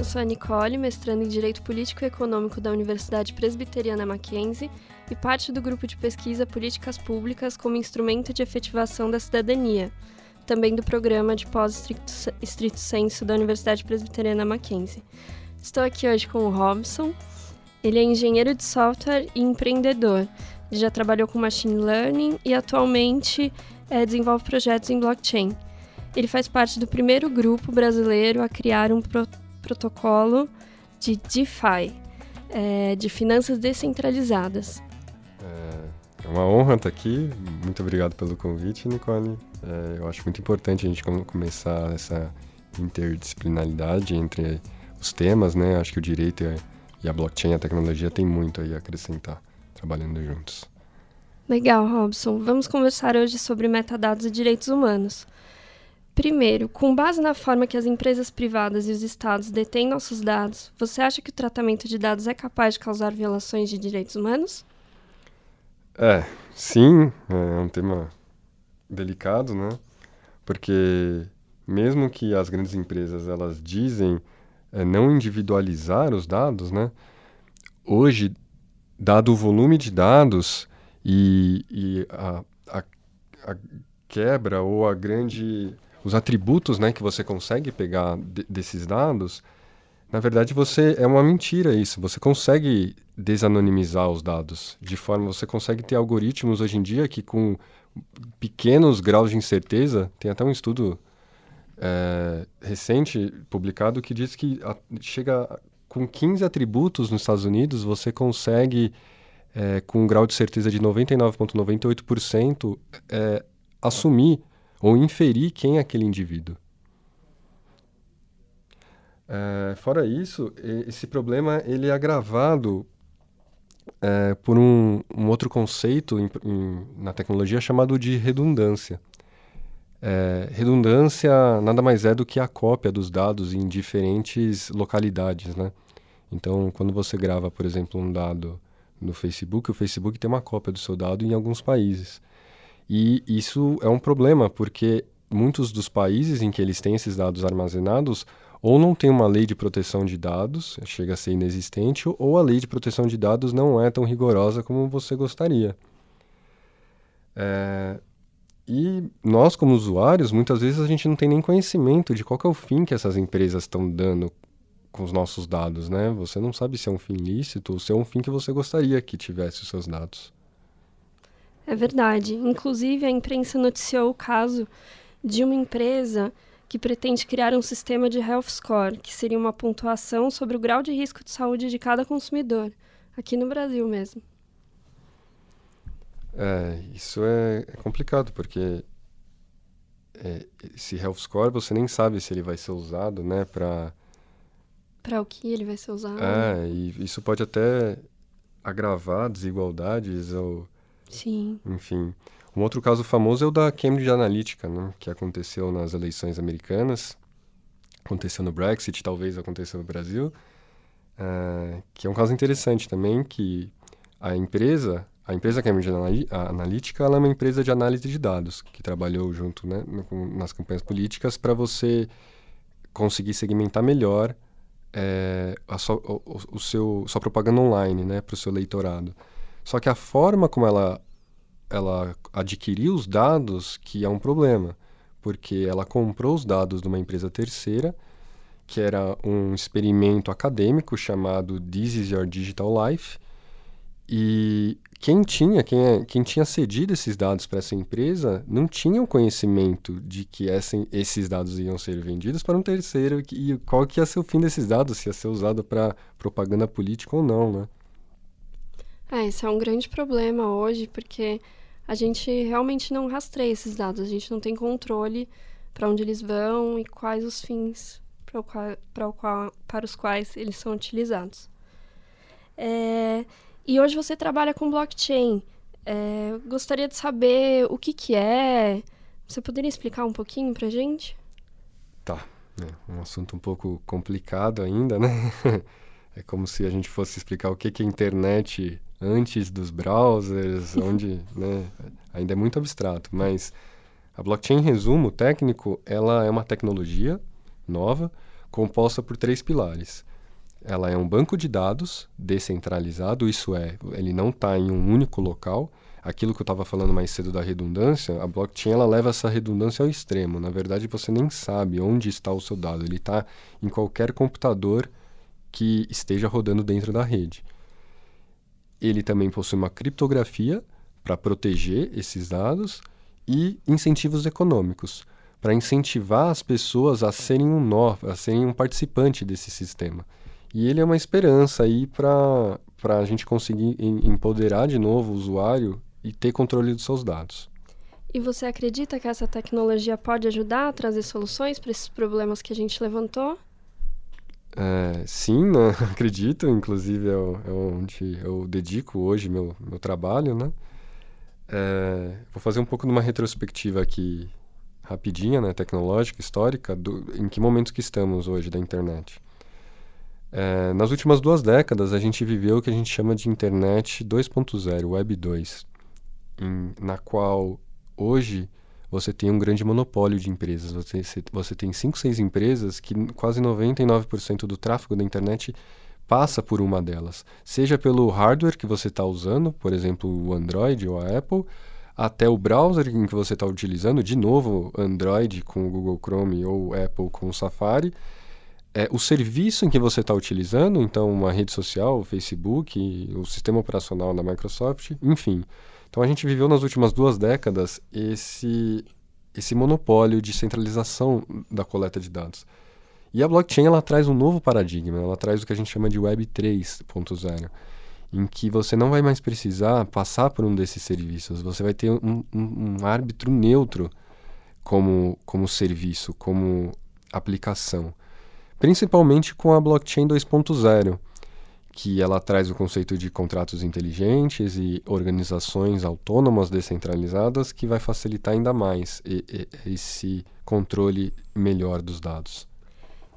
Eu sou a Nicole, mestrando em Direito Político e Econômico da Universidade Presbiteriana Mackenzie e parte do grupo de pesquisa Políticas Públicas como Instrumento de Efetivação da Cidadania, também do programa de pós-estrito senso da Universidade Presbiteriana Mackenzie. Estou aqui hoje com o Robson. Ele é engenheiro de software e empreendedor. Ele já trabalhou com machine learning e atualmente é, desenvolve projetos em blockchain. Ele faz parte do primeiro grupo brasileiro a criar um pro protocolo de DeFi, é, de finanças descentralizadas. É, é uma honra estar aqui. Muito obrigado pelo convite, Nicole. É, eu acho muito importante a gente começar essa interdisciplinaridade entre os temas, né? Acho que o direito e a blockchain, a tecnologia, tem muito aí a acrescentar, trabalhando juntos. Legal, Robson. Vamos conversar hoje sobre metadados e direitos humanos. Primeiro, com base na forma que as empresas privadas e os estados detêm nossos dados, você acha que o tratamento de dados é capaz de causar violações de direitos humanos? É, sim, é um tema delicado, né? Porque mesmo que as grandes empresas elas dizem é, não individualizar os dados, né? Hoje, dado o volume de dados, e, e a, a, a, quebra ou a grande os atributos né, que você consegue pegar de, desses dados, na verdade você é uma mentira isso. Você consegue desanonimizar os dados de forma você consegue ter algoritmos hoje em dia que com pequenos graus de incerteza tem até um estudo é, recente publicado que diz que a, chega com 15 atributos nos Estados Unidos você consegue é, com um grau de certeza de 99,98%, é, assumir ou inferir quem é aquele indivíduo. É, fora isso, esse problema ele é agravado é, por um, um, outro conceito em, em, na tecnologia chamado de redundância. É, redundância nada mais é do que a cópia dos dados em diferentes localidades, né? Então, quando você grava, por exemplo, um dado no Facebook, o Facebook tem uma cópia do seu dado em alguns países. E isso é um problema, porque muitos dos países em que eles têm esses dados armazenados ou não tem uma lei de proteção de dados, chega a ser inexistente, ou a lei de proteção de dados não é tão rigorosa como você gostaria. É, e nós, como usuários, muitas vezes a gente não tem nem conhecimento de qual é o fim que essas empresas estão dando com os nossos dados, né? Você não sabe se é um fim lícito ou se é um fim que você gostaria que tivesse os seus dados. É verdade. Inclusive, a imprensa noticiou o caso de uma empresa que pretende criar um sistema de health score, que seria uma pontuação sobre o grau de risco de saúde de cada consumidor, aqui no Brasil mesmo. É, isso é, é complicado, porque é, esse health score você nem sabe se ele vai ser usado, né, para para o que ele vai ser usado. É, e isso pode até agravar desigualdades ou... Sim. Enfim. Um outro caso famoso é o da Cambridge Analytica, né, que aconteceu nas eleições americanas, aconteceu no Brexit, talvez aconteceu no Brasil, uh, que é um caso interessante também, que a empresa, a empresa Cambridge Analytica, ela é uma empresa de análise de dados, que trabalhou junto né, nas campanhas políticas para você conseguir segmentar melhor é, a sua, o, o, seu, sua propaganda online né, para o seu leitorado. Só que a forma como ela, ela adquiriu os dados que é um problema, porque ela comprou os dados de uma empresa terceira, que era um experimento acadêmico chamado This is Your Digital Life, e quem tinha, quem, é, quem tinha cedido esses dados para essa empresa não tinha o conhecimento de que esses dados iam ser vendidos para um terceiro e qual que ia ser o fim desses dados, se ia ser usado para propaganda política ou não, né? É, isso é um grande problema hoje, porque a gente realmente não rastreia esses dados, a gente não tem controle para onde eles vão e quais os fins para, qual, para, qual, para os quais eles são utilizados. É, e hoje você trabalha com blockchain. É, gostaria de saber o que, que é. Você poderia explicar um pouquinho para gente? Tá. É um assunto um pouco complicado ainda, né? é como se a gente fosse explicar o que, que é internet antes dos browsers, onde, né? Ainda é muito abstrato, mas a blockchain, em resumo técnico, ela é uma tecnologia nova composta por três pilares. Ela é um banco de dados descentralizado, isso é, ele não está em um único local. Aquilo que eu estava falando mais cedo da redundância, a blockchain ela leva essa redundância ao extremo. Na verdade, você nem sabe onde está o seu dado. Ele está em qualquer computador que esteja rodando dentro da rede. Ele também possui uma criptografia para proteger esses dados e incentivos econômicos para incentivar as pessoas a serem um nó, a serem um participante desse sistema. E ele é uma esperança aí para a gente conseguir empoderar de novo o usuário e ter controle dos seus dados. E você acredita que essa tecnologia pode ajudar a trazer soluções para esses problemas que a gente levantou? É, sim, né? acredito. Inclusive é, é, onde eu dedico hoje meu, meu trabalho, né? É, vou fazer um pouco de uma retrospectiva aqui rapidinha, né, tecnológica, histórica, do, em que momentos que estamos hoje da internet. É, nas últimas duas décadas, a gente viveu o que a gente chama de internet 2.0, Web 2, em, na qual hoje você tem um grande monopólio de empresas. Você, você tem 5, 6 empresas que quase 99% do tráfego da internet passa por uma delas. Seja pelo hardware que você está usando, por exemplo, o Android ou a Apple, até o browser em que você está utilizando, de novo, Android com o Google Chrome ou Apple com o Safari, é, o serviço em que você está utilizando, então uma rede social, o Facebook, o sistema operacional da Microsoft, enfim. Então a gente viveu nas últimas duas décadas esse, esse monopólio de centralização da coleta de dados. E a blockchain ela traz um novo paradigma, ela traz o que a gente chama de Web 3.0, em que você não vai mais precisar passar por um desses serviços, você vai ter um, um, um árbitro neutro como, como serviço, como aplicação. Principalmente com a blockchain 2.0, que ela traz o conceito de contratos inteligentes e organizações autônomas descentralizadas que vai facilitar ainda mais esse controle melhor dos dados.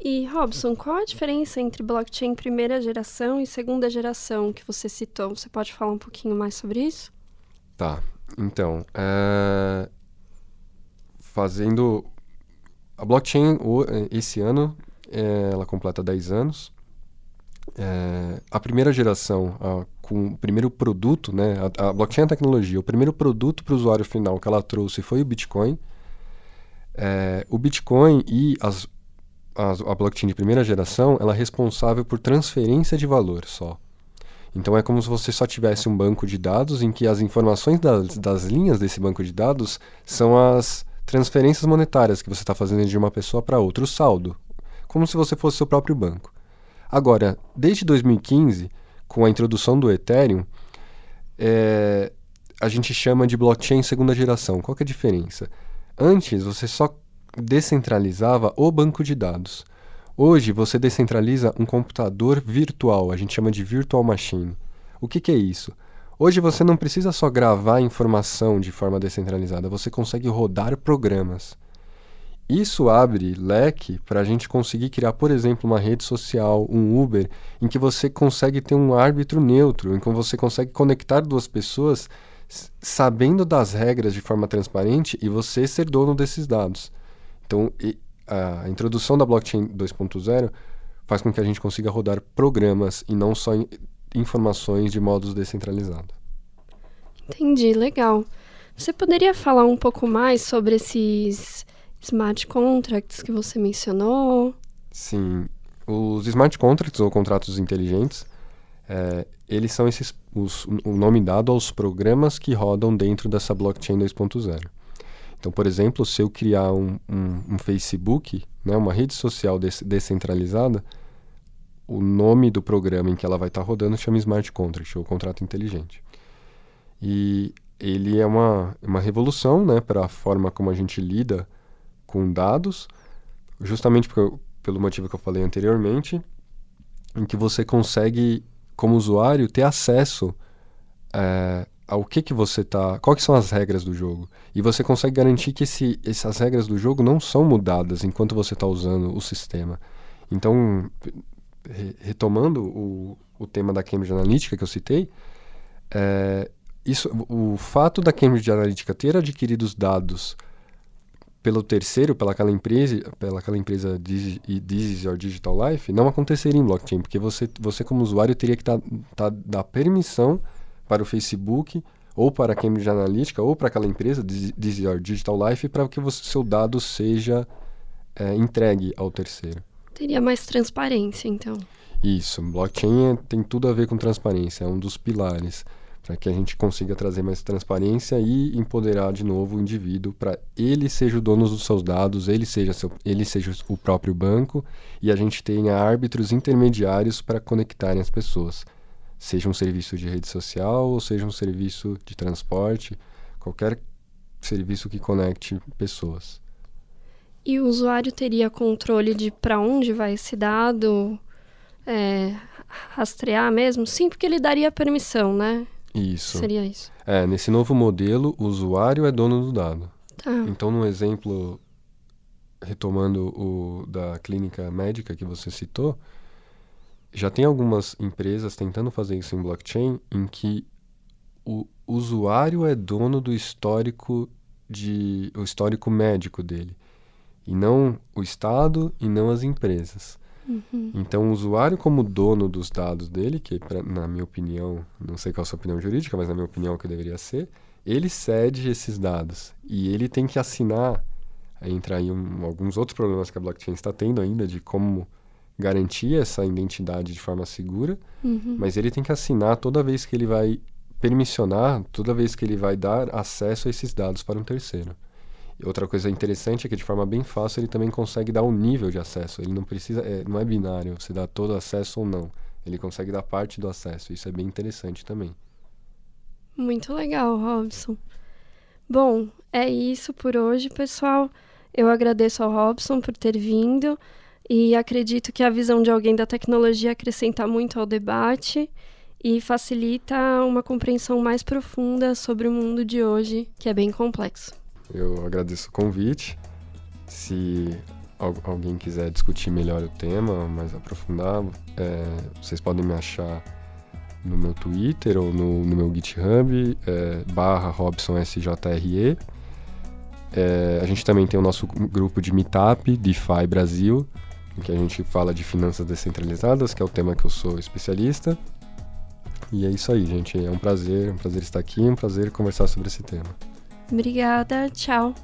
E Robson, qual a diferença entre blockchain primeira geração e segunda geração que você citou? Você pode falar um pouquinho mais sobre isso? Tá. Então, é... fazendo a blockchain esse ano é... ela completa 10 anos é, a primeira geração, a, com o primeiro produto, né, a, a blockchain é a tecnologia, o primeiro produto para o usuário final que ela trouxe foi o Bitcoin. É, o Bitcoin e as, as, a blockchain de primeira geração, ela é responsável por transferência de valor só. Então é como se você só tivesse um banco de dados em que as informações das, das linhas desse banco de dados são as transferências monetárias que você está fazendo de uma pessoa para outra, o saldo, como se você fosse seu próprio banco. Agora, desde 2015, com a introdução do Ethereum, é, a gente chama de blockchain segunda geração. Qual é a diferença? Antes, você só descentralizava o banco de dados. Hoje, você descentraliza um computador virtual, a gente chama de virtual machine. O que, que é isso? Hoje você não precisa só gravar informação de forma descentralizada, você consegue rodar programas. Isso abre leque para a gente conseguir criar, por exemplo, uma rede social, um Uber, em que você consegue ter um árbitro neutro, em que você consegue conectar duas pessoas sabendo das regras de forma transparente e você ser dono desses dados. Então, a introdução da blockchain 2.0 faz com que a gente consiga rodar programas e não só informações de modos descentralizados. Entendi, legal. Você poderia falar um pouco mais sobre esses smart contracts que você mencionou. Sim, os smart contracts ou contratos inteligentes, é, eles são esses, os, o nome dado aos programas que rodam dentro dessa blockchain 2.0. Então, por exemplo, se eu criar um, um, um Facebook, né, uma rede social descentralizada, o nome do programa em que ela vai estar tá rodando chama Smart Contract, ou contrato inteligente. E ele é uma, uma revolução né, para a forma como a gente lida com dados, justamente porque, pelo motivo que eu falei anteriormente, em que você consegue, como usuário, ter acesso é, ao que, que você está. Quais são as regras do jogo. E você consegue garantir que esse, essas regras do jogo não são mudadas enquanto você está usando o sistema. Então, re, retomando o, o tema da Cambridge Analytica que eu citei, é, isso, o fato da Cambridge Analytica ter adquirido os dados pelo terceiro, pela aquela empresa, pela aquela empresa This, is Your Digital Life, não aconteceria em blockchain, porque você, você como usuário teria que tá, tá, dar permissão para o Facebook ou para a Cambridge Analytica ou para aquela empresa This, This is Your Digital Life para que o seu dado seja é, entregue ao terceiro. Teria mais transparência, então. Isso, blockchain é, tem tudo a ver com transparência, é um dos pilares para que a gente consiga trazer mais transparência e empoderar de novo o indivíduo para ele seja o dono dos seus dados, ele seja, seu, ele seja o próprio banco e a gente tenha árbitros intermediários para conectarem as pessoas. Seja um serviço de rede social ou seja um serviço de transporte, qualquer serviço que conecte pessoas. E o usuário teria controle de para onde vai esse dado, é, rastrear mesmo? Sim, porque ele daria permissão, né? Isso. Seria isso. É, nesse novo modelo, o usuário é dono do dado. Tá. Então, no exemplo, retomando o da clínica médica que você citou, já tem algumas empresas tentando fazer isso em blockchain em que o usuário é dono do histórico de o histórico médico dele e não o estado e não as empresas. Uhum. Então, o usuário, como dono dos dados dele, que pra, na minha opinião, não sei qual é a sua opinião jurídica, mas na minha opinião que deveria ser, ele cede esses dados e ele tem que assinar. Aí entra aí um, alguns outros problemas que a blockchain está tendo ainda de como garantir essa identidade de forma segura, uhum. mas ele tem que assinar toda vez que ele vai permissionar, toda vez que ele vai dar acesso a esses dados para um terceiro. Outra coisa interessante é que de forma bem fácil ele também consegue dar o um nível de acesso. Ele não precisa, é, não é binário, você dá todo acesso ou não. Ele consegue dar parte do acesso. Isso é bem interessante também. Muito legal, Robson. Bom, é isso por hoje, pessoal. Eu agradeço ao Robson por ter vindo e acredito que a visão de alguém da tecnologia acrescenta muito ao debate e facilita uma compreensão mais profunda sobre o mundo de hoje, que é bem complexo. Eu agradeço o convite. Se alguém quiser discutir melhor o tema, mais aprofundar, é, vocês podem me achar no meu Twitter ou no, no meu GitHub, é, barra RobsonSJRE. É, a gente também tem o nosso grupo de Meetup, DeFi Brasil, em que a gente fala de finanças descentralizadas, que é o tema que eu sou especialista. E é isso aí, gente. É um prazer, um prazer estar aqui, um prazer conversar sobre esse tema. Obrigada, tchau.